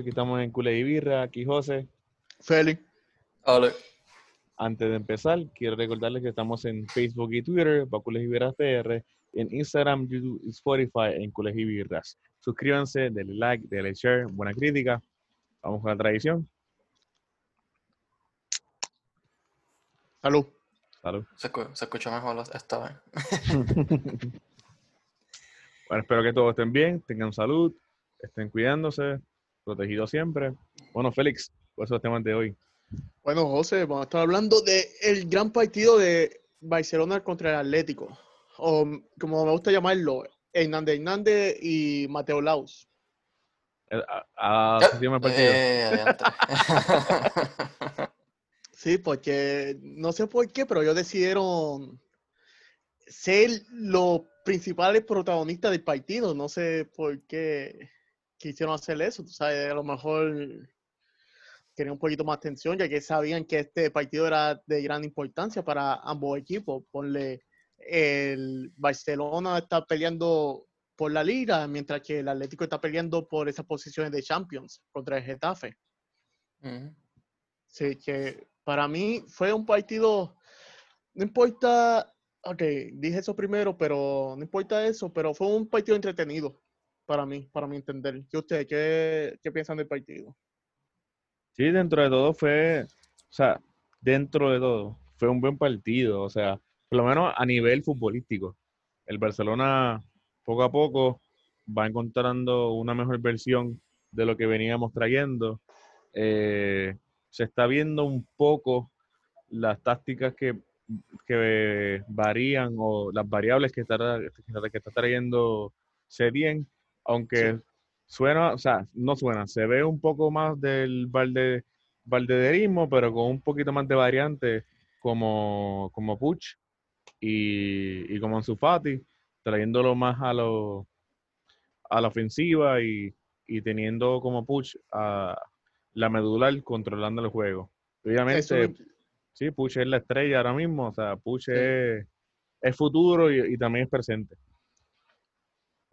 Aquí estamos en Cule y Birra, aquí José. Félix. Ole. Antes de empezar, quiero recordarles que estamos en Facebook y Twitter, Cules y Birras PR, en Instagram, YouTube y Spotify, en Cules y Birras. Suscríbanse, denle like, denle share, buena crítica. Vamos con la tradición. Salud. Salud. Se, escu- se escuchó mejor esta vez. Bueno, espero que todos estén bien, tengan salud, estén cuidándose, protegidos siempre. Bueno, Félix, ¿cuáles son los temas de hoy? Bueno, José, vamos a estar hablando del gran partido de Barcelona contra el Atlético. O como me gusta llamarlo, Hernández Hernández y Mateo Laus. A, a- ¿cómo se llama el partido? Eh, adiante. Sí, porque no sé por qué, pero ellos decidieron ser los principales protagonistas del partido. No sé por qué quisieron hacer eso. Tú sabes, a lo mejor querían un poquito más atención, ya que sabían que este partido era de gran importancia para ambos equipos. Ponle, el Barcelona está peleando por la liga, mientras que el Atlético está peleando por esas posiciones de Champions contra el Getafe. Ujú. Sí, que para mí fue un partido, no importa, ok, dije eso primero, pero no importa eso, pero fue un partido entretenido para mí, para mi entender. ¿Qué ustedes, qué, qué piensan del partido? Sí, dentro de todo fue, o sea, dentro de todo, fue un buen partido, o sea, por lo menos a nivel futbolístico. El Barcelona poco a poco va encontrando una mejor versión de lo que veníamos trayendo. Eh, se está viendo un poco las tácticas que, que varían o las variables que está, que está trayendo Serien, aunque suena, o sea, no suena, se ve un poco más del balde, valdederismo, pero con un poquito más de variante como, como Puch y, y como Ansu Fati, trayéndolo más a lo a la ofensiva y, y teniendo como Puch a la medular controlando el juego. Obviamente, me- sí, Puch es la estrella ahora mismo, o sea, Puch Sí. es, es futuro y, y también es presente.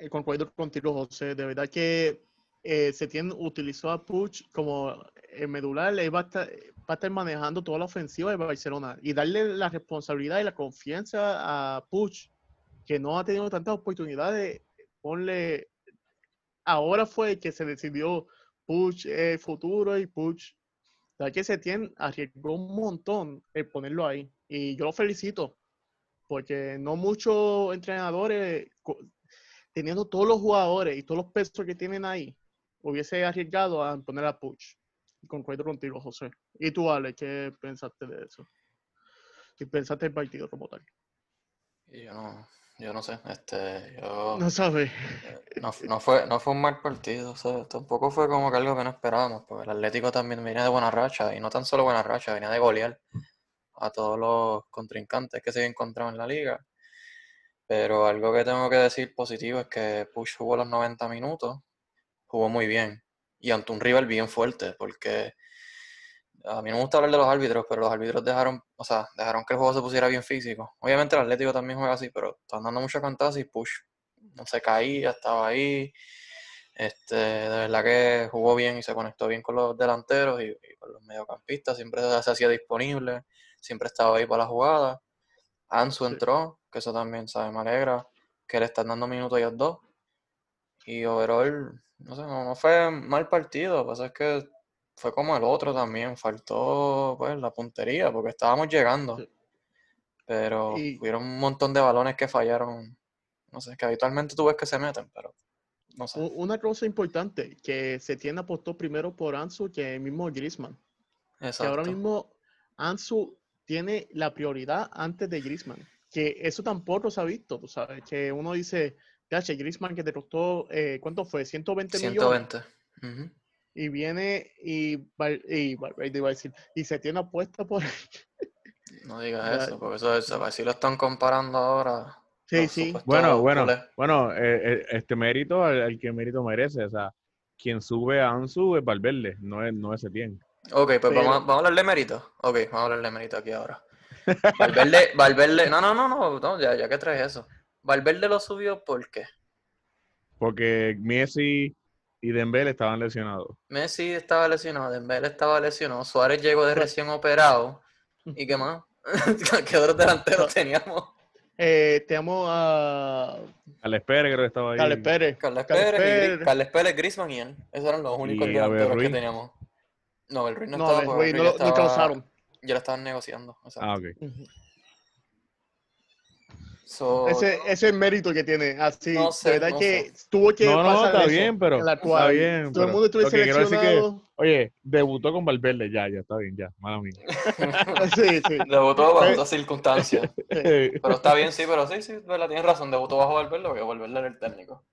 Eh, concuerdo contigo, José. De verdad que eh, Setién utilizó a Puch como el medular, él va a, estar, manejando toda la ofensiva de Barcelona y darle la responsabilidad y la confianza a Puch, que no ha tenido tantas oportunidades. Ponle, ahora fue que se decidió Puch es futuro y Puch, ya que Setién arriesgó un montón el ponerlo ahí y yo lo felicito porque no muchos entrenadores teniendo todos los jugadores y todos los pesos que tienen ahí, hubiese arriesgado a poner a Puch. Concuerdo contigo, José. ¿Y tú, Ale, qué pensaste de eso? ¿Qué pensaste del partido como tal? Yo no, yo no sé, este, yo No sabes. eh, no, no fue, no fue un mal partido, o sea, tampoco fue como que algo que no esperábamos, porque el Atlético también venía de buena racha, y no tan solo buena racha, venía de golear a todos los contrincantes que se encontraban en la liga. Pero algo que tengo que decir positivo es que Push jugó los 90 minutos, jugó muy bien, y ante un rival bien fuerte, porque a mí no me gusta hablar de los árbitros, pero los árbitros dejaron, o sea, dejaron que el juego se pusiera bien físico. Obviamente el Atlético también juega así, pero están dando mucha cantazo y Push no se caía, estaba ahí. Este, de verdad que jugó bien y se conectó bien con los delanteros y, y con los mediocampistas, siempre se hacía disponible, siempre estaba ahí para la jugada. Ansu Sí. entró, que eso también, ¿sabe? Me alegra que le están dando minutos a ellos dos. Y overall, no sé, no, no fue mal partido, lo que pasa es que fue como el otro también, faltó pues la puntería, porque estábamos llegando. Sí. Pero Y- hubieron un montón de balones que fallaron, no sé, que habitualmente tú ves que se meten, pero no sé. Una cosa importante, que Setién apostó primero por Ansu que el mismo Griezmann. Que ahora Exacto. mismo Ansu tiene la prioridad antes de Griezmann. Que eso tampoco se ha visto, tú sabes. Que uno dice, "Yache, Griezmann que te costó, eh, ¿cuánto fue? 120 millones. 120. Ujú. Y viene y, y decir, y se tiene apuesta por... No digas eso, porque eso, eso, así lo están comparando ahora. Sí, sí. Bueno, bueno, bueno, eh, eh, este mérito al, al que mérito merece, o sea, quien sube a Ansu es Valverde, no es, no es Setién. Ok, pues Pero- vamos, a- vamos a hablar de mérito. Ok, vamos a hablar de mérito aquí ahora. Valverde, Valverde, no, no, no, no, no, ya, ya que traes eso. Valverde lo subió, ¿por qué? Porque Messi y Dembélé estaban lesionados. Messi estaba lesionado, Dembélé estaba lesionado, Suárez llegó de recién operado. ¿Y qué más? ¿Qué otros delanteros teníamos? Eh, tenemos a Carles Pérez creo que estaba ahí. Carles Pérez. Carles Carles Pérez, y Pérez. Carles Pérez, Griezmann y él. Esos eran los únicos delanteros que Ruiz. teníamos. No, el Ruiz no, No, estaba, a ver, porque güey, Abel no, Ruiz Ya lo estaban negociando. exacto. Ah, ok. So, Ese, ese es el mérito que tiene. Así, No sé, de verdad no que sé. tuvo que No, no, pasar está eso, bien, pero está bien. todo el mundo lo estuviese que seleccionado. oye, debutó con Valverde, ya, ya está bien, ya, mala mía. Sí, sí. Debutó bajo otras circunstancias. Pero está bien, sí, pero sí, sí, verdad, tienes razón. Debutó bajo Valverde, porque Valverde era el técnico.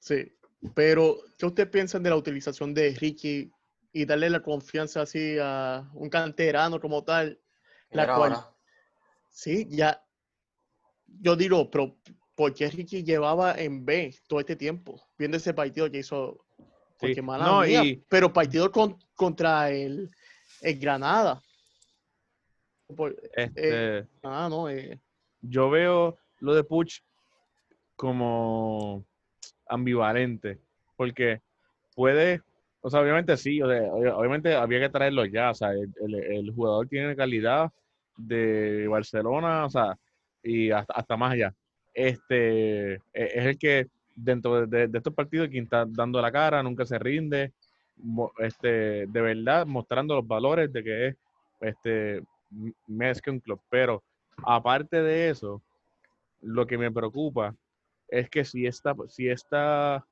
Sí, pero ¿qué ustedes piensan de la utilización de Ricky y darle la confianza así a un canterano como tal? La era cual- ahora. Sí, ya. Yo digo, pero ¿por qué Ricky llevaba en B todo este tiempo? Viendo ese partido que hizo. Porque Sí. mala No, mía, y- pero partido con- contra el, el Granada. Por- Este, ah, no, eh, yo veo lo de Puch como ambivalente, porque puede, o sea, obviamente sí, obviamente había que traerlo ya, o sea, el, el- jugador tiene calidad de Barcelona, o sea, y hasta, hasta más allá. Este, e- es el que dentro de, estos partidos quien está dando la cara, nunca se rinde, este, de verdad mostrando los valores de que es este más que un club, pero aparte de eso, lo que me preocupa es que si esta, si esta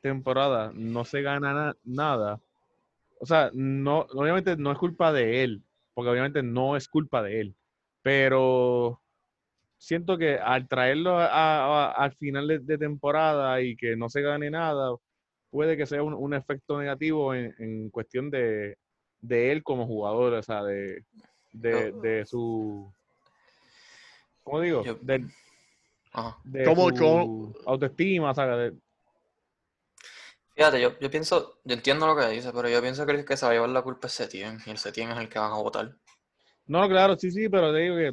temporada no se gana na- nada, o sea, no, obviamente no es culpa de él, porque obviamente no es culpa de él, pero siento que al traerlo a- a- al final de, de temporada y que no se gane nada, puede que sea un, un efecto negativo en, en cuestión de, de él como jugador, o sea, de, de, su, ¿cómo digo? Yo- De, Ajá. de ¿Cómo- su autoestima, o sea, de- Fíjate, yo, yo pienso, yo entiendo lo que dice, pero yo pienso que el que se va a llevar la culpa es Setién, y el Setién es el que van a votar. No, claro, sí, sí, pero te digo que,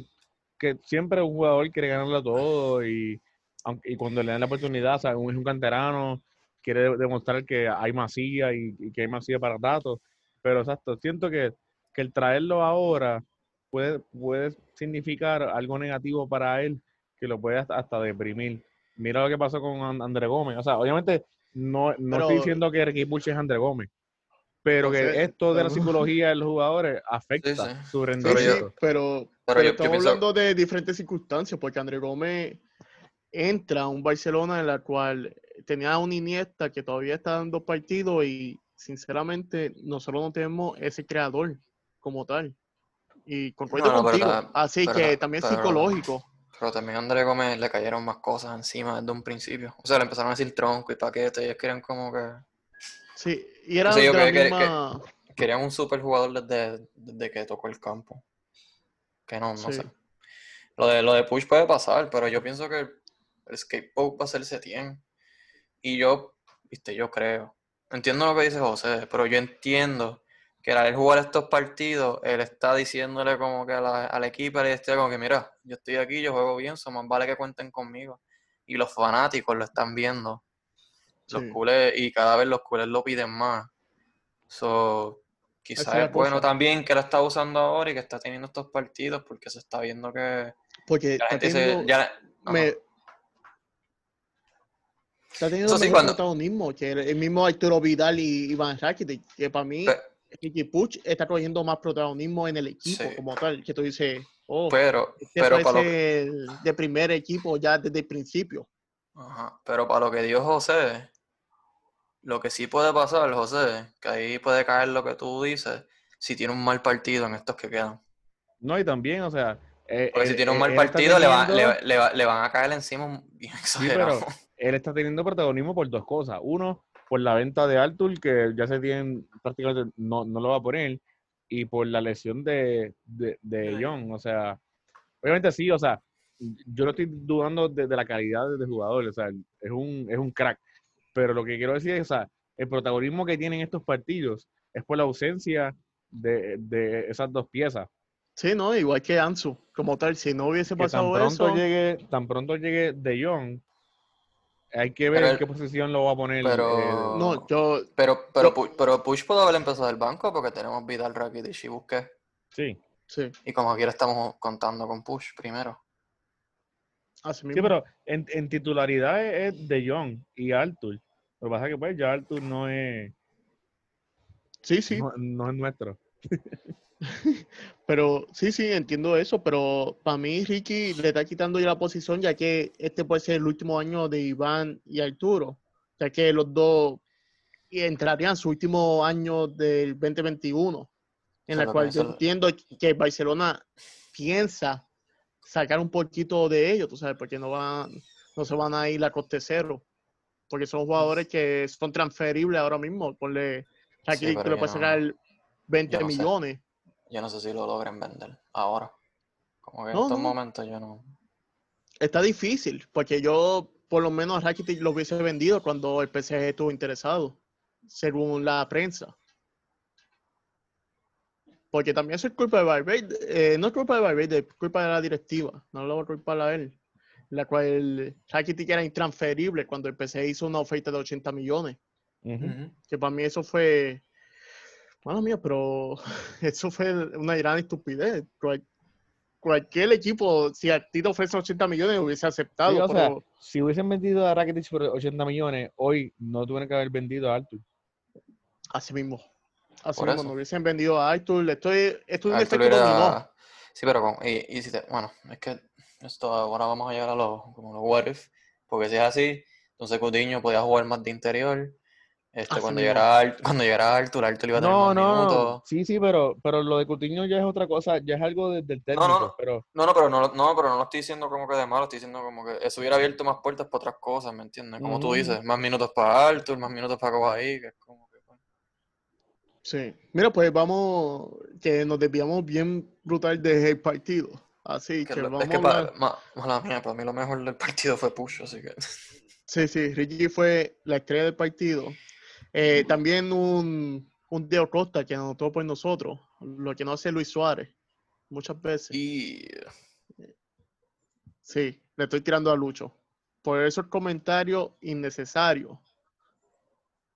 que siempre un jugador quiere ganarlo todo y, aunque, y cuando le dan la oportunidad, o sea, un, es un canterano, quiere de- demostrar que hay masía y, y que hay masía para datos. Pero exacto, siento que, que el traerlo ahora puede, puede significar algo negativo para él que lo puede hasta, hasta deprimir. Mira lo que pasó con And- André Gómez. O sea, obviamente no, no Pero- estoy diciendo que Ricky Puch es André Gómez, pero que Entonces, esto de la psicología de los jugadores afecta Sí, sí. su rendimiento. sí, pero, Pero pero yo- yo estamos pienso- hablando de diferentes circunstancias, porque André Gómez entra a un Barcelona en la cual tenía un Iniesta que todavía está dando partidos y sinceramente nosotros no tenemos ese creador como tal. Y concuerdo No, contigo. Así que ta- también pero- psicológico. Pero también a André Gómez le cayeron más cosas encima desde un principio. O sea, le empezaron a decir tronco y paquete, ellos querían como que... Sí, y era yo que- misma... Querían un super jugador desde, desde que tocó el campo. Que no, no Sí. sé. Lo de, lo de Push puede pasar, pero yo pienso que el skateboard va a ser Setien. Y yo, viste, yo creo. Entiendo lo que dice José, pero yo entiendo que al jugar estos partidos, él está diciéndole como que a la- al equipo, le está como que mira, yo estoy aquí, yo juego bien, so más vale que cuenten conmigo. Y los fanáticos lo están viendo. Los Sí. culés, y cada vez los culés lo piden más. So, quizás es bueno cosa. también que lo está usando ahora y que está teniendo estos partidos porque se está viendo que Porque la gente se, teniendo, ya, ajá. me- está teniendo Eso sí, mejor cuando- protagonismo que el, el mismo Arturo Vidal y Iván Rakitic, que para mí Ricky Puch está cogiendo más protagonismo en el equipo Sí. como tal, que tú dices, oh, pero, este pero para lo, ser de primer equipo ya desde el principio. ajá, pero para lo que dio José, lo que sí puede pasar, José, que ahí puede caer lo que tú dices, si tiene un mal partido en estos que quedan. No, y también, o sea. eh, Porque si tiene un él- mal partido, le, va- teniendo- le, le va- le van a caer encima bien Sí, exagerado. pero él está teniendo protagonismo por dos cosas. Uno, por la venta de Artur, que ya se tienen prácticamente no, no lo va a poner, y por la lesión de, de, de. Young. O sea, obviamente sí, o sea, yo no estoy dudando de, de la calidad del jugador, o sea, es un, es un crack. Pero lo que quiero decir es, o sea, el protagonismo que tienen estos partidos es por la ausencia de, de esas dos piezas. Sí, no, igual que Ansu, como tal, si no hubiese que tan pasado pronto eso, llegue, tan pronto llegue De Jong, hay que ver Pero en qué posición lo va a poner. pero- eh, No, yo, Pero, pero, Yo- pero Push pudo haber empezado del banco porque tenemos Vidal, Rakitic y Busquets. sí. sí, Y como quiera estamos contando con Push primero. así mismo. Sí, pero en, en titularidad es, es De Jong y Arthur. Lo que pasa es que pues ya Arthur no es, sí, sí, no, no es nuestro. pero sí, sí, entiendo eso, pero para mí Ricky le está quitando ya la posición ya que este puede ser el último año de Iván y Arturo, ya que los dos entrarían en su último año del 2021, en la cual yo entiendo que Barcelona piensa sacar un poquito de ellos, tú sabes, porque no van, no se van a ir a coste cero, porque son jugadores que son transferibles ahora mismo, ponle Rakitic pero tú le puedes sacar 20 yo no sé. millones. Yo no sé si lo logren vender ahora. Como que en estos no. momentos yo no. Está difícil, porque yo por lo menos a Rakitic lo hubiese vendido cuando el PSG estuvo interesado, según la prensa. Porque también eso es culpa de Valverde, eh, no es culpa de Valverde, es culpa de la directiva, no lo voy a culpar a él, la cual Rakitic era intransferible cuando el PSG hizo una oferta de 80 millones, que para mí eso fue, bueno mía, pero eso fue una gran estupidez. Cual- cualquier equipo, si a ti te ofrecen 80 millones, hubiese aceptado, Sí, o sea, pero... si hubiesen vendido a Rakitic por 80 millones, hoy no tuvieran que haber vendido a Arthur. Así mismo. Así Por mismo, no hubiesen vendido a Arthur. Esto es, esto es un Arthur efecto era- dominó. Sí, pero con... y, y si te... bueno, es que esto ahora vamos a llegar a los, como los what if, porque si es así, entonces Coutinho podía jugar más de interior. Este, cuando, llegara Ar- cuando llegara Arthur, Arthur iba a tener No, no, minutos. sí, sí, pero, pero lo de Coutinho ya es otra cosa, ya es algo de- del técnico, no, no. pero No, no, pero no, no, pero no lo estoy diciendo como que de malo, estoy diciendo como que eso hubiera abierto más puertas para otras cosas, ¿me entiendes? Como tú Ujú. dices, más minutos para Arthur, más minutos para Kawhi, que es como que... pues, Sí. Mira, pues vamos, que nos desviamos bien brutal del partido. Así que que, lo- vamos es que a para, ma- mala mía, para mí lo mejor del partido fue Push, así que... Sí, sí, Ricky fue la estrella del partido. Eh, también un, un Deo Costa que anotó por nosotros, lo que no hace Luis Suárez, muchas veces. Y... Sí, le estoy tirando a Lucho. Por esos comentarios innecesarios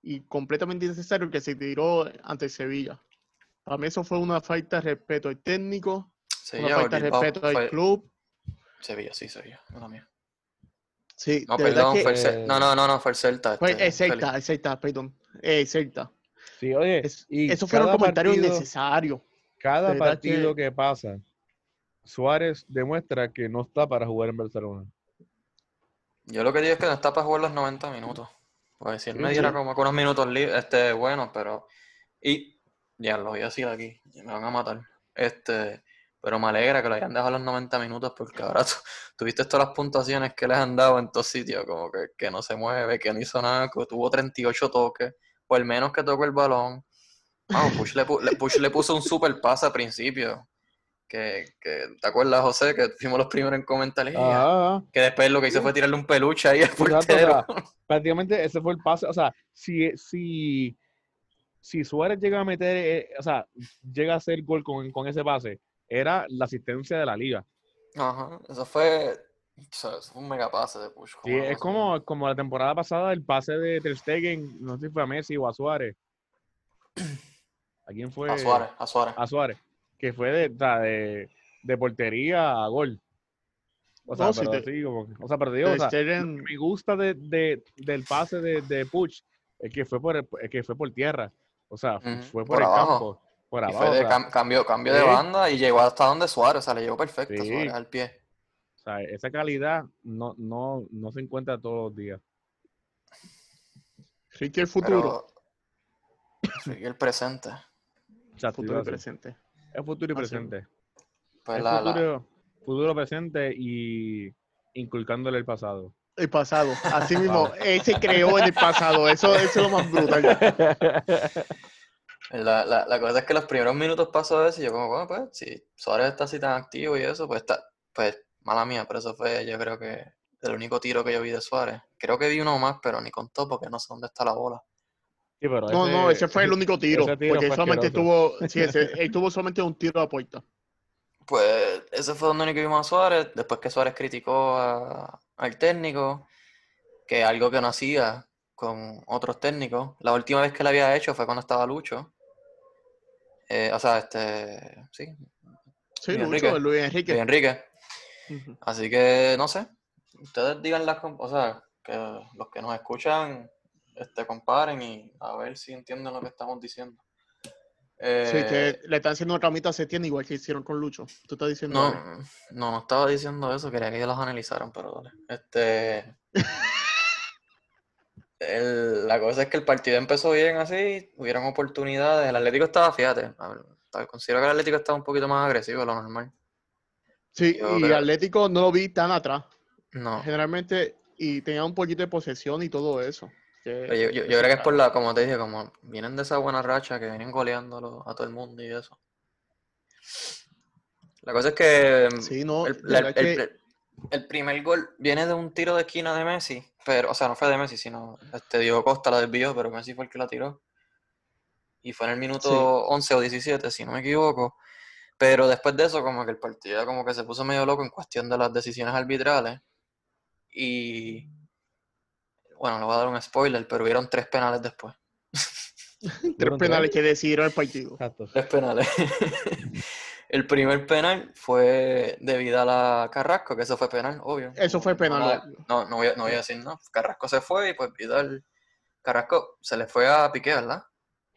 y completamente innecesarios que se tiró ante Sevilla. Para mí eso fue una falta de respeto al técnico, Sevilla una falta de respeto al club. Sevilla, sí, Sevilla, mala mía. Sí, No, perdón, que fue el Eh, No, no, no, no, fue el Celta. fue este, el Celta, el Celta, perdón. Eh, Celta. sí, oye, Es- y Esos fueron cada comentarios partido- innecesarios. cada de verdad partido que- que pasa, Suárez demuestra que no está para jugar en Barcelona. Yo lo que digo es que no está para jugar los 90 minutos. Porque si él Sí, me diera sí. como unos minutos libres, este, bueno, pero. Y ya lo voy a decir aquí, y me van a matar. Este, pero me alegra que lo hayan dejado los 90 minutos porque ahora tú, tuviste todas las puntuaciones que les han dado en todos sitios, como que, que no se mueve, que no hizo nada, que tuvo 38 toques, o el menos que tocó el balón. Vamos, Push le, pu- le- Push le puso un super pase al principio. Que, que, ¿te acuerdas, José? Que fuimos los primeros en comentar. "Ey, Ah, que después lo que hizo fue tirarle un peluche ahí al o portero. sea, prácticamente ese fue el pase. O sea, si, si, si Suárez llega a meter, eh, o sea, llega a hacer gol con, con ese pase, era la asistencia de la liga. Ajá, eso fue, fue un mega pase de Push. Sí, es como, como la temporada pasada, el pase de Ter Stegen, no sé si fue a Messi o a Suárez. ¿A quién fue? A Suárez, a Suárez. A Suárez. Que fue de, de, de portería a gol. O sea, No, pero te- sí, como que- o sea, pero te digo, o Ter sea, Stegen- me gusta de, de- del pase de, de Puch es que fue por el- es que fue por tierra. O sea, fue por, por el abajo. campo. Por Y abajo. fue de o, sea, cam- cambio, cambio de banda y llegó hasta donde Suárez, o sea, le llegó perfecto a Sí. Suárez al pie. Sea, esa calidad no, no, no se encuentra todos los días. Ricky el futuro. Sí, el presente. O sea, futuro y presente. es futuro y Así presente. Pues es la, la- futuro, futuro presente y inculcándole el pasado. El pasado. Así mismo, él se creó en el pasado. Eso, eso es lo más brutal. La, la, la cosa es que los primeros minutos pasó eso y yo como, bueno, pues, si Suárez está así tan activo y eso, pues está, pues, mala mía, pero eso fue, yo creo que el único tiro que yo vi de Suárez. Creo que vi uno más, pero ni contó porque no sé dónde está la bola. Sí, pero No, no, ese fue el único tiro. tiro porque solamente tuvo, sí, ese- él tuvo solamente un tiro a puerta. Pues ese fue donde único vimos a Suárez, después que Suárez criticó a- al técnico, que algo que no hacía con otros técnicos. La última vez que lo había hecho fue cuando estaba Lucho. Eh, o sea, este, sí, Sí, Luis Lucho, Enrique. Luis Enrique. Luis Enrique. Así que, no sé, ustedes digan las, o sea, que los que nos escuchan, este, comparen y a ver si entienden lo que estamos diciendo. Sí, Eh, que le están haciendo una camita a Setién igual que hicieron con Lucho. Tú estás diciendo. No, no, no estaba diciendo eso, quería que ellos los analizaran, pero dale. Este. el- la cosa es que el partido empezó bien así, hubieron oportunidades. El Atlético estaba, fíjate, ver, considero que el Atlético estaba un poquito más agresivo de lo normal. Sí, y Atlético no lo vi tan atrás. No. Generalmente, y tenía un poquito de posesión y todo eso. que- Yo, yo- yo creo que es por la, como te dije, como vienen de esa buena racha que vienen goleándolo a todo el mundo y eso. La cosa es que Sí, no, el, de la- verdad el- que- el- el primer gol viene de un tiro de esquina de Messi, pero, o sea, no fue de Messi, sino este Diego Costa la desvió, pero Messi fue el que la tiró. Y fue en el minuto Sí. 11 o 17, si no me equivoco. Pero después de eso, como que el partido como que se puso medio loco en cuestión de las decisiones arbitrales. Y bueno, le voy a dar un spoiler, pero hubieron tres penales después. tres penales que decidieron el partido. Exacto. Tres penales. El primer penal fue de Vidal a Carrasco, que eso fue penal, obvio. Eso fue penal, No, no, no voy a, no voy a decir no. Carrasco se fue y pues Vidal. Carrasco se le fue a Piqué, ¿verdad?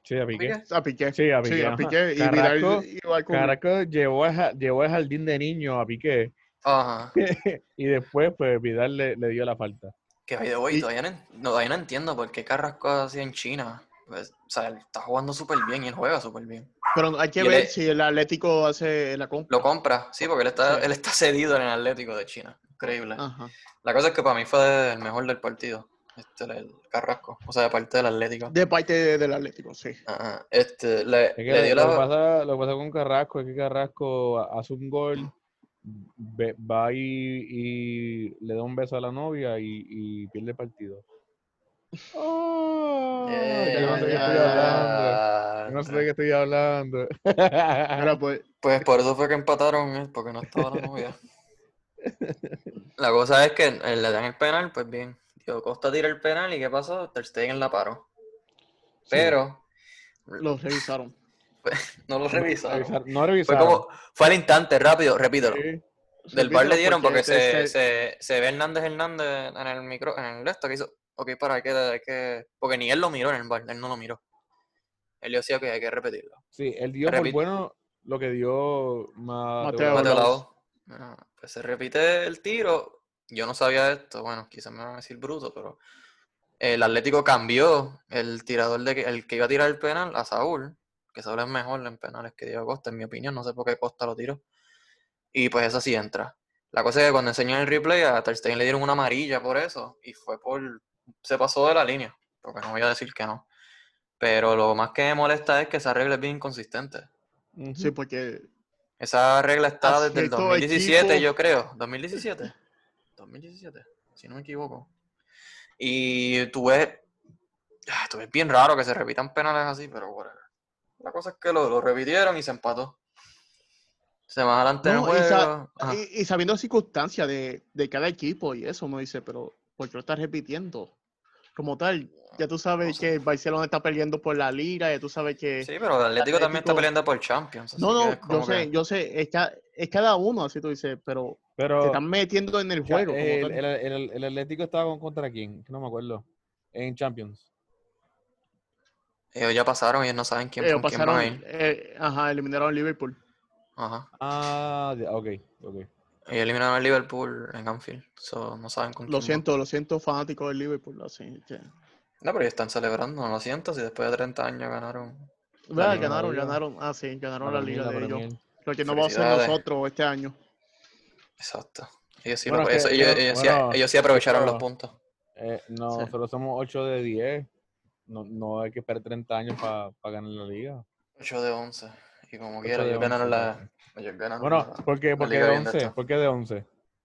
Sí, a Piqué. Piqué. A Piqué. Sí, a Piqué. Sí, a. Piqué. Y Carrasco, Vidal igual con- Carrasco llevó, ja- llevó al jardín de niños a Piqué Ajá. y después pues Vidal le, le dio la falta. Que by Y- todavía no, todavía no entiendo por qué Carrasco así en China. Pues, o sea, él está jugando súper bien y él juega súper bien. Pero hay que Y ver si el Atlético hace la compra. Lo compra, sí, porque él está, Sí. él está cedido en el Atlético de China. Increíble. Ajá. La cosa es que para mí fue el mejor del partido, este, el Carrasco, o sea, de parte del Atlético. De parte de- del Atlético, sí. Ajá, Este, le, Es que le dio lo, que la... pasa, lo que pasa con Carrasco es que Carrasco hace un gol, ve- va y, y le da un beso a la novia y, y pierde el partido. Oh, yo no sé de qué estoy hablando. Yo no sé de qué estoy hablando. Pues, Pues por eso fue que empataron, ¿eh? porque no estaba la novia. La cosa es que le dan el penal, pues bien. Costa tira el penal y ¿qué pasó? Ter Stegen la paró. Pero los revisaron. no lo revisaron. Revisar- no Fue revisaron. como, fue al instante, rápido, repítelo. Sí. Del bar le dieron porque este, se, se, se ve Hernández Hernández en el micro, en el esto que hizo. Ok, para, hay que, hay que. Porque ni él lo miró en el bar, él no lo miró. Él decía que hay que repetirlo. Sí, él dio por bueno lo que dio Mateo. Mateo Mateo. Ah, Pues se repite el tiro. Yo no sabía esto, bueno, quizás me van a decir bruto, pero el Atlético cambió el tirador de que, el que iba a tirar el penal a Saúl, que Saúl es mejor en penales que Diego Costa, en mi opinión, no sé por qué Costa lo tiró. Y pues esa sí entra. La cosa es que cuando enseñan el replay a Ter Stegen le dieron una amarilla por eso y fue por se pasó de la línea, porque no voy a decir que no. Pero lo más que me molesta es que esa regla es bien inconsistente. Sí, porque Esa regla está desde el cierto 2017, equipo- yo creo. 2017. 2017, si no me equivoco. Y tú ves, ah, tú ves bien raro que se repitan penales así, pero whatever. La cosa es que lo, lo repitieron y se empató. Se más adelante en el No, y, y- y sabiendo las circunstancias de, de cada equipo y eso, uno dice, pero ¿por qué lo estás repitiendo? Como tal, ya tú sabes No sé. que el Barcelona está peleando por la liga, ya tú sabes que... Sí, pero el Atlético también está peleando por Champions. no, no, yo sé, que- yo sé, es, ca- es cada uno, así tú dices, pero Pero te están metiendo en el juego. como el, tal. el- el- el Atlético estaba con- contra quién, Que no me acuerdo. En Champions. Ellos ya pasaron y ellos no saben quién, Ellos con quién van a ir. eh, ajá, eliminaron al Liverpool. Ajá. Ah, ok, ok. Ellos eliminaron al Liverpool en Anfield. So, no saben con Lo siento, lo siento, fanáticos del Liverpool, así que... No, pero ellos están celebrando, no lo siento, si después de 30 años ganaron. Liga, Ganaron, Liga. ganaron, ah, sí, ganaron La la liga de ellos. Lo que no vamos a hacer nosotros este año. Exacto. Ellos sí, Bueno, lo- es eso- que ellos, ellos- ellos sí- bueno, ellos sí aprovecharon los puntos. Eh, no, Sí. nosotros somos 8 de 10. No, no hay que esperar 30 años para ganar la liga. 8 de 11. Y como quiera, ellos ganaron 11, la. Ellos Bueno, ¿por qué, de bien de 11? esta. ¿Por qué de 11?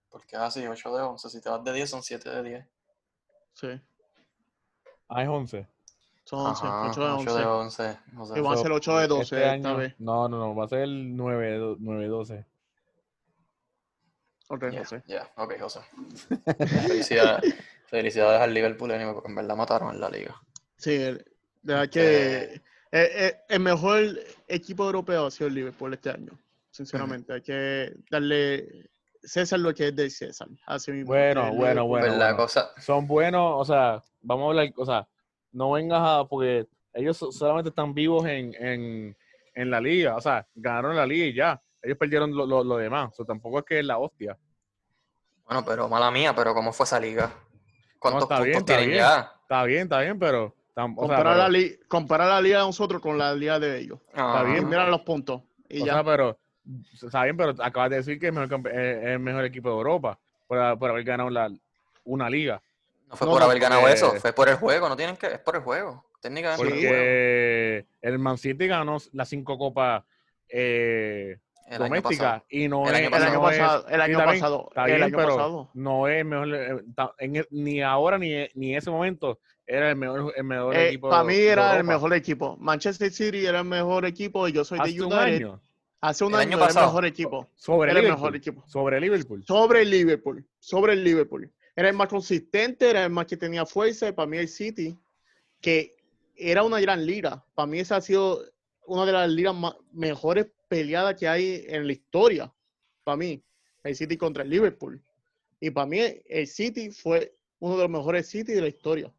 Porque así, 8 de 11. Si te vas de 10, son 7 de 10. Sí, Ah, es 11. son 11, Ajá, 8 de 11. 8 de 11. O sea, Y van a ser 8 de 12 este esta año- vez. No, no, no, va a ser el 9, do- 9 12. Ok, ya, José. ya, ok, José. Felicidades, Felicidades al Liverpool, porque en verdad mataron en la liga. Sí, de verdad que Eh, eh, eh, el mejor equipo europeo ha sido el Liverpool este año. Sinceramente, hay que darle César lo que es de César. Así mismo. Bueno, El bueno, bueno. pues la cosa, Son buenos, o sea, vamos a hablar, o sea, no vengas a, porque ellos so- solamente están vivos en, en, en la liga, o sea, ganaron la liga y ya. Ellos perdieron lo, lo, lo demás, o sea, tampoco es que es la hostia. bueno, pero mala mía, pero ¿cómo fue esa liga? ¿Cuántos está puntos bien, está tienen bien. ya? Está bien, está bien, pero... tam- o sea, la li- compara la liga de nosotros con la liga de ellos. Ajá. bien. Y mira los puntos. Y O ya. sea, pero, está bien, pero acabas de decir que es, mejor campe- es es el mejor equipo de Europa por, por haber ganado la, una liga. No fue No, por no, haber ganado porque- eso, fue por el juego, no tienen que, es por el juego. Técnicamente Sí. por el juego. Porque el Man City ganó las cinco copas eh, El año domésticas y no El es, año el año no es- pasado, el año está bien, pasado, está el bien, año pero pasado. no es mejor, eh, en el- ni ahora ni, ni en ese momento era el mejor, el mejor Eh, equipo. para mí de era el mejor equipo. Manchester City era el mejor equipo y yo soy de Hace un United. año Hace un El año, año era el pasado. mejor equipo. sobre Era el mejor equipo. Sobre Liverpool. Sobre el Liverpool. Sobre el Liverpool. Era el más consistente, era el más que tenía fuerza. Y para mí el City, que era una gran liga. Para mí esa ha sido una de las ligas ma- mejores peleadas que hay en la historia. Para mí, el City contra el Liverpool. Y para mí el City fue uno de los mejores City de la historia.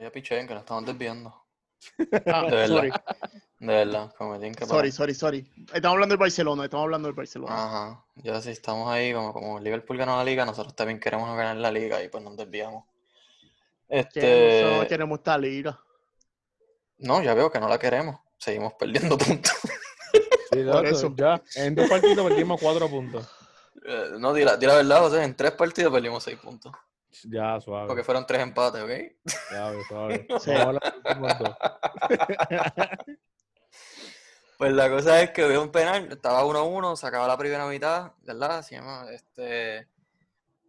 Ya piché, que nos estamos desviando. Ah, De verdad. sorry, De verdad, como tienen que sorry, sorry, sorry. Estamos hablando del Barcelona, estamos hablando del Barcelona. Ajá. Ya si estamos ahí, como, como Liverpool ganó la liga, nosotros también queremos ganar la liga y pues nos desviamos. Este. queremos esta liga. No, ya veo que no la queremos. Seguimos perdiendo puntos. Sí, Por exacto, eso. Ya, en dos partidos perdimos cuatro puntos. Eh, no, di la, di la verdad, José, en tres partidos perdimos seis puntos. Ya, suave. Porque fueron tres empates, ¿ok? Suave, suave. Sí. Pues la cosa es que veo un penal, estaba 1-1, se acaba la primera mitad, ¿verdad? Llama, este...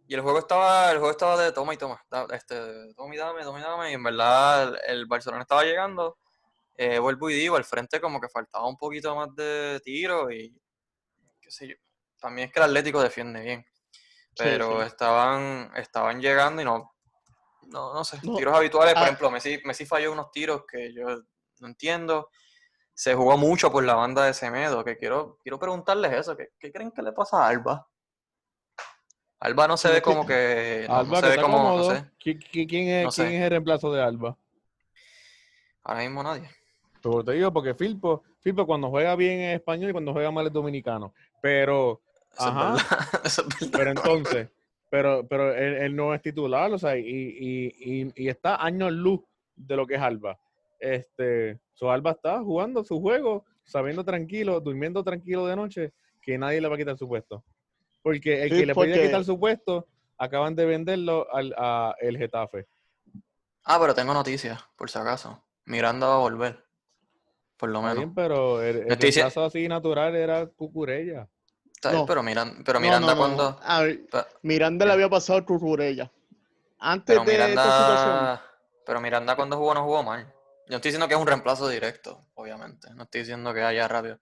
Y el juego estaba, el juego estaba de toma y toma, este, toma y dame, toma y dame, y en verdad el, el Barcelona estaba llegando, eh, vuelvo y digo, al frente como que faltaba un poquito más de tiro y qué sé yo, también es que el Atlético defiende bien, pero sí. estaban, estaban llegando y no, no, no sé, No, tiros habituales, por ah. ejemplo, Messi, Messi falló unos tiros que yo no entiendo, se jugó mucho por la banda de Semedo, que quiero, quiero preguntarles eso, ¿qué, qué creen que le pasa a Alba? Alba no se ve como que, no, no Alba, se que ve como, no cómodo. sé, ¿Qui- qui- ¿Quién, es, ¿Quién es el reemplazo de Alba? ahora mismo nadie. Pero te digo, porque Filpo, Filpo cuando juega bien es español y cuando juega mal es dominicano. Pero, Eso Ajá. es verdad, eso es verdad. pero entonces, pero, pero él, él no es titular, o sea, y, y, y, y está años luz de lo que es Alba. Este, su Alba está jugando su juego, sabiendo tranquilo, durmiendo tranquilo de noche, que nadie le va a quitar su puesto. Porque el Sí, que le podía porque- quitar su puesto, acaban de venderlo al a el Getafe. Ah, pero tengo noticias, por si acaso. Miranda va a volver, por lo menos. bien, pero el, el estoy dici- reemplazo así natural era Cucurella. Está bien, No. pero, Miran- pero Miranda no, no. cuando... A ver, pe- Miranda le había pasado a Cucurella. Antes Pero de esta situación. Miranda, pero Miranda cuando jugó no jugó mal. Yo no estoy diciendo que es un reemplazo directo, obviamente. No estoy diciendo que haya rápido.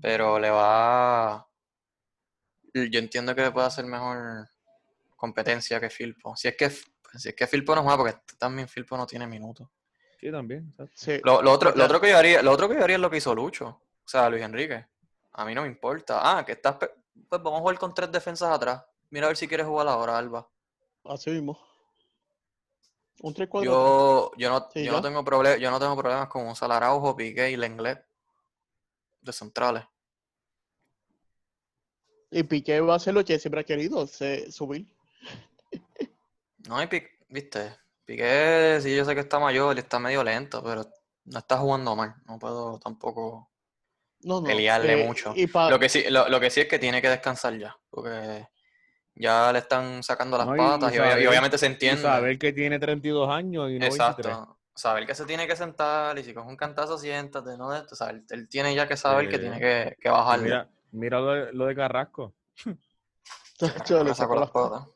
Pero le va. Yo entiendo que le puede hacer mejor competencia que Filpo. Si es que, si es que Filpo no juega, porque también Filpo no tiene minutos. Sí, también. Sí. Lo, lo otro, lo, otro que yo haría, lo otro que yo haría es lo que hizo Lucho. O sea, Luis Enrique. A mí no me importa. Ah, que estás. pe- Pues vamos a jugar con tres defensas atrás. Mira a ver si quieres jugar ahora, Alba. Así mismo. Un 3 4 Yo, yo no, Sí, yo no tengo prole- yo no tengo problemas con usar Araujo, Piqué y Lenglet de centrales. Y Piqué va a hacer lo que siempre ha querido, se- subir. No hay Piqué, viste. Piqué, sí, yo sé que está mayor y está medio lento, pero no está jugando mal. No puedo tampoco No, no. pelearle eh, mucho. Y pa- Lo que sí, lo, lo que sí es que tiene que descansar ya, porque ya le están sacando las No, y- patas y obviamente se Y entiende. saber que tiene 32 años y no 23. Exacto. Saber que se tiene que sentar y si coge un cantazo, siéntate, ¿no? O sea, él, él tiene ya que saber que tiene que, que bajarle. Mira, mira lo de, lo de Carrasco. Le la- las patas.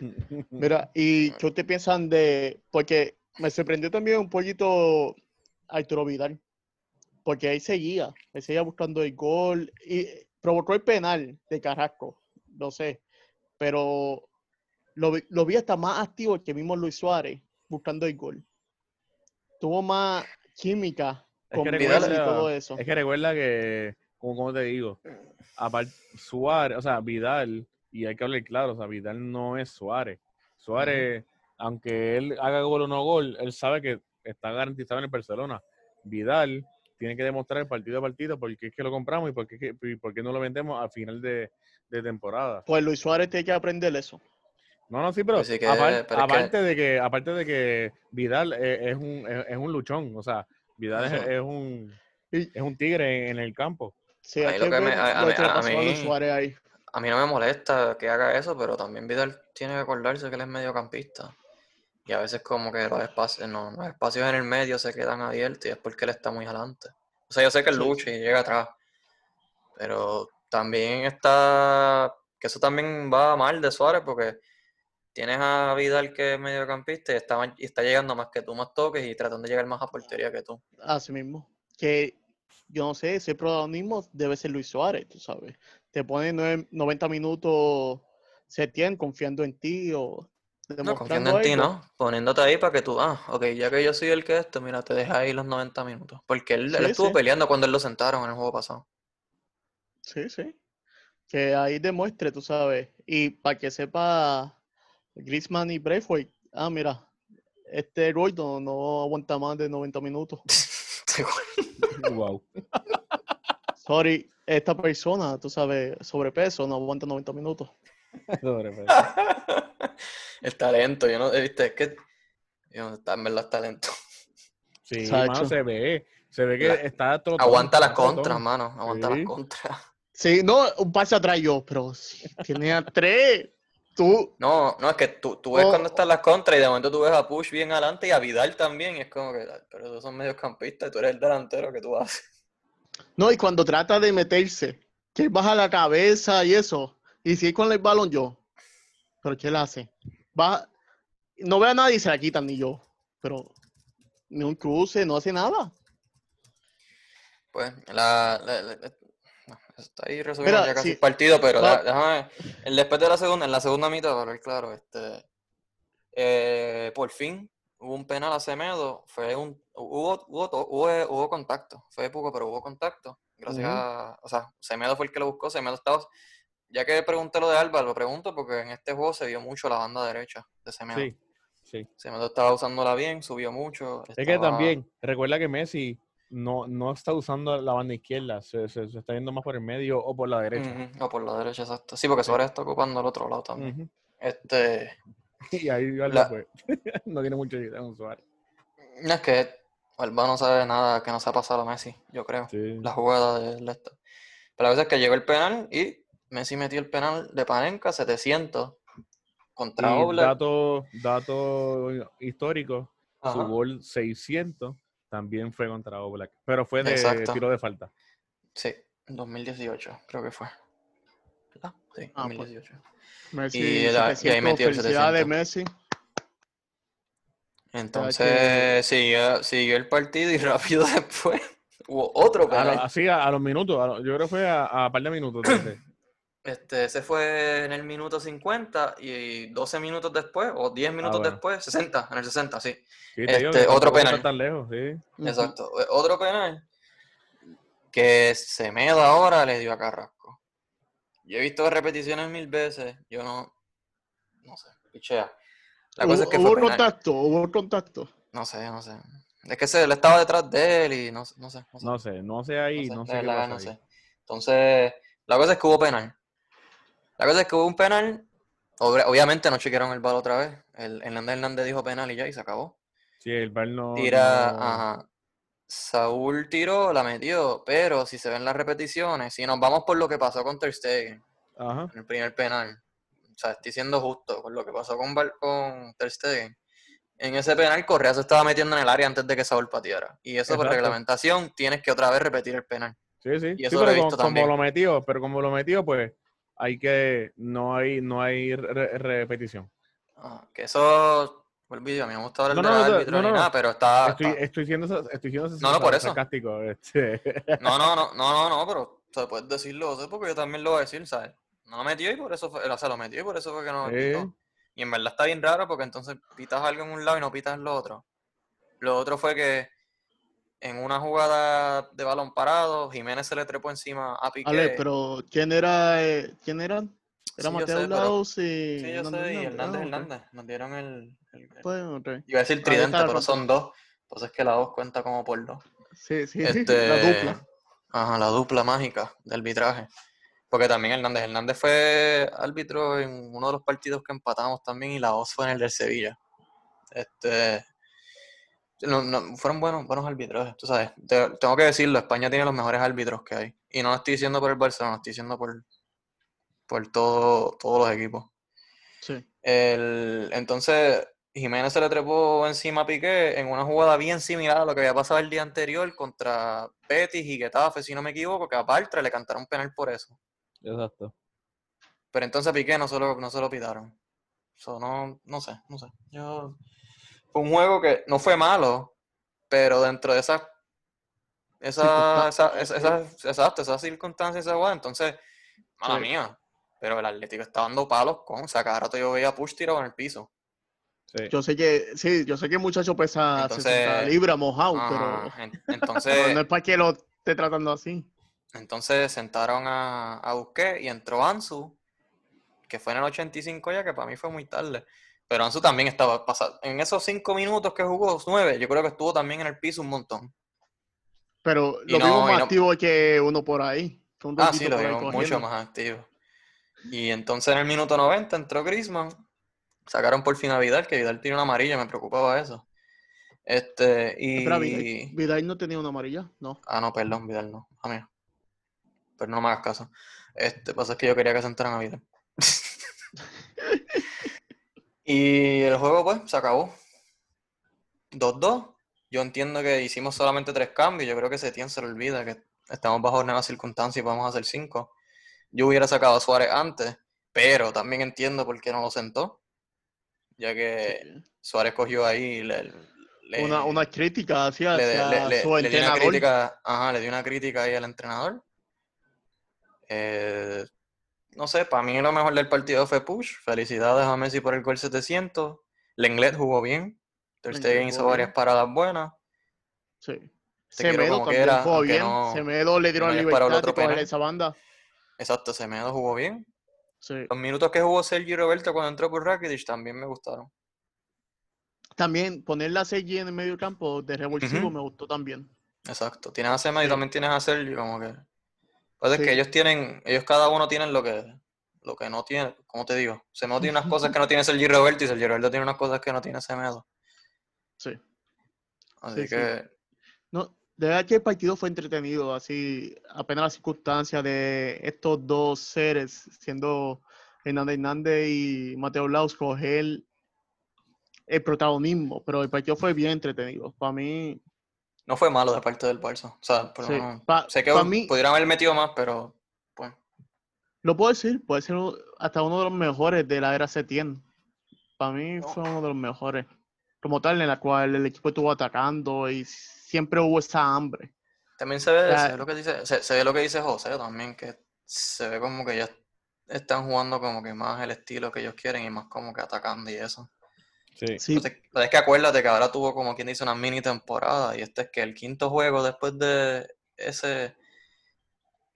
Mira, ¿y qué ustedes piensan de...? Porque me sorprendió también un poquito Arturo Vidal. Porque ahí seguía, él seguía buscando el gol y provocó el penal de Carrasco, no sé. Pero lo, vi- lo vi hasta más activo que mismo Luis Suárez buscando el gol. Tuvo más química Es con que Vidal y todo eso. Es que recuerda que, como, como te digo, aparte, Suárez, o sea, Vidal, y hay que hablar claro, o sea, Vidal no es Suárez. Suárez, aunque él haga gol o no gol, él sabe que está garantizado en el Barcelona. Vidal tiene que demostrar el partido a partido por qué es que lo compramos y por qué, y por qué no lo vendemos al final de, de temporada. Pues Luis Suárez tiene que aprender eso. No, no, sí, pero, Pues sí que- apar- pero es que- aparte de que aparte de que Vidal es, es un, es, es un luchón, o sea, Vidal es, un es un tigre en el campo. Sí, A mí lo que me- lo que. A mí no me molesta que haga eso, pero también Vidal tiene que acordarse que él es mediocampista. Y a veces como que los espacios, no, los espacios en el medio se quedan abiertos y es porque él está muy adelante. O sea, yo sé que él lucha y llega atrás, pero también está, que eso también va mal de Suárez porque tienes a Vidal que es mediocampista y está, y está llegando más que tú, más toques y tratando de llegar más a portería que tú. Así mismo. Que yo no sé, ese protagonismo debe ser Luis Suárez, tú sabes. Te pone nueve- 90 minutos Setién confiando en ti o No, confiando en ti. ¿no? Poniéndote ahí para que tú, ah, ok, ya que yo soy el que esto, mira, te deja ahí los 90 minutos. Porque él, él estuvo sí. peleando cuando él lo sentaron en el juego pasado. Sí, sí. Que ahí demuestre, tú sabes. Y para que sepa Griezmann y Braithwaite, ah, mira, este Roydo no aguanta más de 90 minutos. Wow. Sorry, esta persona, tú sabes, sobrepeso, no aguanta 90 minutos. el talento, yo no, viste, es que, yo, está- en verdad es talento. Sí, mano, se ve. Se ve que La- está trotón, Aguanta las contras, mano, aguanta Sí. las contras. Sí, no, un pase atrás yo, pero si tiene a tres. Tú, No, no, es que tú, tú ves Oh. cuando están las contras y de momento tú ves a Push bien adelante y a Vidal también, y es como que, "Ay, pero esos son mediocampistas y tú eres el delantero que tú haces. no, y cuando trata de meterse, que baja la cabeza y eso, y sigue con el balón yo. Pero ¿qué él hace? Baja, no ve a nadie y se la quitan ni yo. Pero ni un cruce, no hace nada. Pues, la, la- la- la- no, eso está ahí Mira, ya casi sí. el partido, pero Va- déjame, el después de la segunda, en la segunda mitad, para ver claro, este, eh, por fin hubo un penal a Semedo, fue un, hubo, hubo, hubo, hubo contacto, fue poco, pero hubo contacto, gracias a, o sea, Semedo fue el que lo buscó, Semedo estaba, ya que pregunté lo de Alba, lo pregunto porque en este juego se vio mucho la banda derecha de Semedo, Sí, sí. Semedo estaba usándola bien, subió mucho, Es que también, recuerda que Messi no, no está usando la banda izquierda, se, se- se está yendo más por el medio o por la derecha. Ujú, o por la derecha, exacto, sí, porque Suárez está ocupando el otro lado también. Este, Y ahí Alba, La- pues, no tiene mucho idea con Suárez. no es que Alba no sabe nada que no se ha pasado a Messi, yo creo. Sí. La jugada de esta. Pero la cosa es que llegó el penal y Messi metió el penal de Panenka 700 contra Y Oblak. dato, dato histórico, su gol 600 también fue contra Oblak, pero fue de Exacto. tiro de falta. Sí, en 2018 creo que fue. ¿Verdad? Sí, Ah, pues. 2018. Messi, Y la- y ahí 700, metió el felicidades, 700. Messi. Entonces siguió, siguió el partido y rápido después hubo otro penal. así a, a los minutos, a yo creo que fue a, a par de minutos. Este, ese fue en el minuto 50 y 12 minutos después, o 10 minutos bueno. después, 60, en el 60, sí. Sí, te digo Este, que otro penal. tan lejos, sí. Exacto. Eh, Otro penal que Semedo ahora le dio a Carrasco. Yo he visto repeticiones mil veces, yo no, no sé, pichea. La cosa es que hubo fue penal. contacto, hubo contacto. No sé, no sé. Es que se, él estaba detrás de él y no, sé- no sé. No sé. No sé, no sé ahí, No no sé, sé, verdad, pasa no ahí. sé. Entonces, la cosa es que hubo penal. La cosa es que hubo un penal. Obviamente no chequearon el balón otra vez. El Hernández Hernández dijo penal y ya, y se acabó. Sí, el bar no... Tira, no- ajá. Saúl tiró, la metió, pero si se ven las repeticiones, si nos vamos por lo que pasó con Ter Stegen Ajá. en el primer penal, o sea, estoy siendo justo con lo que pasó con, Bar- con Ter Stegen. En ese penal, Correa se estaba metiendo en el área antes de que Saúl pateara. Y eso por reglamentación tienes que otra vez repetir el penal. Sí, sí. Y Sí, eso lo he visto como, también. como lo metió, pero como lo metió, pues hay que, no hay, no hay re- repetición. Ah, que eso vídeo, a mí me gusta hablar No, de no, no, árbitro no, ni no. nada, pero está, Estoy, está- estoy siendo, estoy siendo No, no, por eso. sarcástico. Este. No, no, no, no, no, no, pero o sea, puedes decirlo, porque yo también lo voy a decir, ¿sabes? No lo metió y por eso fue, o sea, lo metió y por eso fue que no lo quitó. Y en verdad está bien raro porque entonces pitas algo en un lado y no pitas en lo otro. Lo otro fue que en una jugada de balón parado, Jiménez se le trepó encima a Piqué. Ale, pero ¿quién era? eh, ¿Quién? Era Sí, yo Mateo sé, pero- Laos y. Sí, yo Hernández sé, y Hernández. Hernández Ah. Hernández. Nos dieron el... el- Pues, ok. Iba a decir Ahí tridente, pero son dos. Entonces que la dos cuenta como por dos. Sí, sí, Este, la dupla. Ajá, la dupla mágica de arbitraje. Porque también Hernández Hernández fue árbitro en uno de los partidos que empatamos también y la voz fue en el del Sevilla. Este, no, no, fueron buenos, buenos árbitros, tú sabes. Te- tengo que decirlo, España tiene los mejores árbitros que hay. Y no lo estoy diciendo por el Barcelona, lo estoy diciendo por, por todo, todos los equipos. Sí. El, entonces, Jiménez se le trepó encima a Piqué en una jugada bien similar a lo que había pasado el día anterior contra Betis y Getafe, si no me equivoco, que a Bartra le cantaron penal por eso. Exacto. Pero entonces a Piqué no se lo, no se lo pitaron. So, no, no sé, no sé. Yo, un juego que no fue malo, pero dentro de esas esa, esa, esa, esas- exacto, esas circunstancias, esa jugada, entonces, mala Sí. mía. Pero el Atlético está dando palos con, o sea, cada rato yo veía a Push tirado en el piso. Sí. Yo sé que, sí, yo sé que el muchacho pesa Entonces, 60 libras mojado, pero, en- pero entonces, no es para que lo esté tratando así. entonces sentaron a, a Busquets y entró Ansu, que fue en el 85 ya, que para mí fue muy tarde. Pero Ansu también estaba pasado. En esos cinco minutos que jugó, nueve, yo creo que estuvo también en el piso un montón. Pero lo no, vimos más no- activo que uno por ahí. un Ah, sí, lo vimos mucho más activo. Y entonces en el minuto 90 entró Griezmann. Sacaron por fin a Vidal, que Vidal tiene una amarilla, me preocupaba eso. Este, y... Espera, Vidal, Vidal no tenía una amarilla, no. Ah, no, perdón, Vidal no. A mí. Pero no me hagas caso. Este, pasa es que yo quería que sentaran a Vidal. y el juego, pues, se acabó. 2-2. Yo entiendo que hicimos solamente tres cambios. Yo creo que Setién se le olvida que estamos bajo nuevas circunstancias y podemos hacer cinco. Yo hubiera sacado a Suárez antes, pero también entiendo por qué no lo sentó. Ya que Sí. Suárez cogió ahí y le, le- Una, una crítica hacia, le, hacia le- le- su le di una entrenador. crítica, ajá, le di una crítica ahí al entrenador. Eh, no sé, para mí lo mejor del partido fue Push. Felicidades a Messi por el gol 700. Lenglet jugó bien. Ter Stegen hizo varias paradas buenas. Sí. Te Semedo también quiera, jugó bien. no- Semedo le dieron no la libertad otro de coger penal. esa banda. Exacto, Semedo jugó bien. Sí. Los minutos que jugó Sergio Roberto cuando entró por Rakitic también me gustaron. También poner la CG en el medio campo de revulsivo me gustó también. Exacto. Tienes a Semedo y también tienes a Sergio, como que. Pues es que ellos tienen, ellos cada uno tienen lo que, lo que no tiene, como te digo, Semedo tiene unas cosas que no tiene Sergio Roberto y Sergio Roberto tiene unas cosas que no tiene Semedo. Sí. Así Sí, sí. que, No, de verdad que el partido fue entretenido, así, apenas la circunstancia de estos dos seres, siendo Hernández Hernández y Mateo Laus, coger el protagonismo, pero el partido fue bien entretenido. Para mí, no fue malo de parte del Barça. O sea, por sí, menos- pa- sé que mí, pudieran haber metido más, pero pues, lo puedo decir, puede ser hasta uno de los mejores de la era Setien. Para mí No. fue uno de los mejores. Como tal, en la cual el equipo estuvo atacando y siempre hubo esa hambre. también se ve, se ve lo que dice, se, se ve lo que dice José también, que se ve como que ya están jugando como que más el estilo que ellos quieren y más como que atacando y eso. Sí. Sí, Entonces, pero es que acuérdate que ahora tuvo como quien dice una mini temporada y este es que el quinto juego después de ese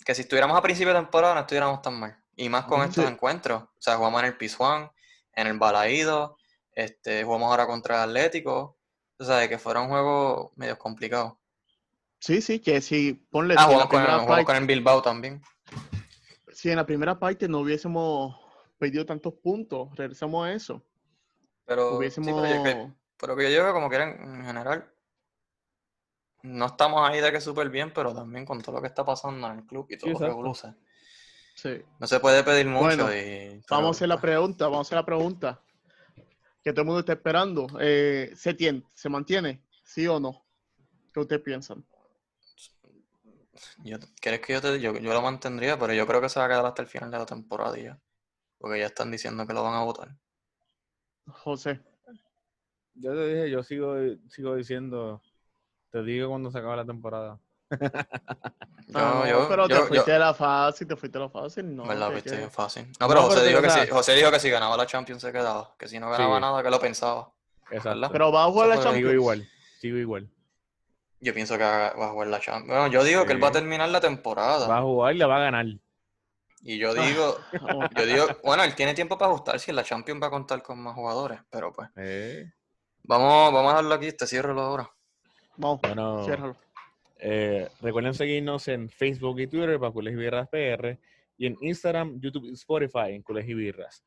que si estuviéramos a principio de temporada no estuviéramos tan mal y más con estos encuentros. O sea jugamos en el Pizjuán en el Balaído este jugamos ahora contra el Atlético. O sea que fueron juegos medio complicados. Sí, sí, que si ponle ah jugamos, con jugamos parte- con el Bilbao también. Si en la primera parte no hubiésemos perdido tantos puntos, regresamos a eso. Pero sí, pero, yo que, pero que yo digo que como quieren en general no estamos ahí de que súper bien pero también con todo lo que está pasando en el club y todo Sí, lo que Sí. No se puede pedir mucho Bueno, y... Vamos a hacer la pregunta, vamos a hacer la pregunta. Que todo el mundo está esperando. Eh, ¿Setien se mantiene? ¿Sí o no? ¿Qué ustedes piensan? yo- ¿Quieres que yo te yo, yo lo mantendría? Pero yo creo que se va a quedar hasta el final de la temporada ya. Porque ya están diciendo que lo van a votar. José. Yo te dije, yo sigo, sigo diciendo, te digo cuando se acabe la temporada. No, yo, pero yo- te fuiste yo- de la fácil, te fuiste de la fácil, no. ¿Verdad? bien fácil. No, pero No, José, pero dijo que, si, José dijo que si ganaba la Champions se quedaba. Que si no ganaba Sí. nada, que lo pensaba. Exacto. Pero va a jugar la fue- Sigo Champions. igual, sigo igual. Yo pienso que va a jugar la Champions. Bueno, yo digo que él va a terminar la temporada. Va a jugar y la va a ganar. Y yo digo, Oh, yo digo, bueno, él tiene tiempo para ajustarse y la Champions va a contar con más jugadores. Pero pues, Eh, vamos, vamos a dejarlo aquí, te cierro ahora. Vamos, bueno, ciérralo. eh, recuerden seguirnos en Facebook y Twitter para Colegio y Birras PR y en Instagram, YouTube y Spotify en Colegio Birras.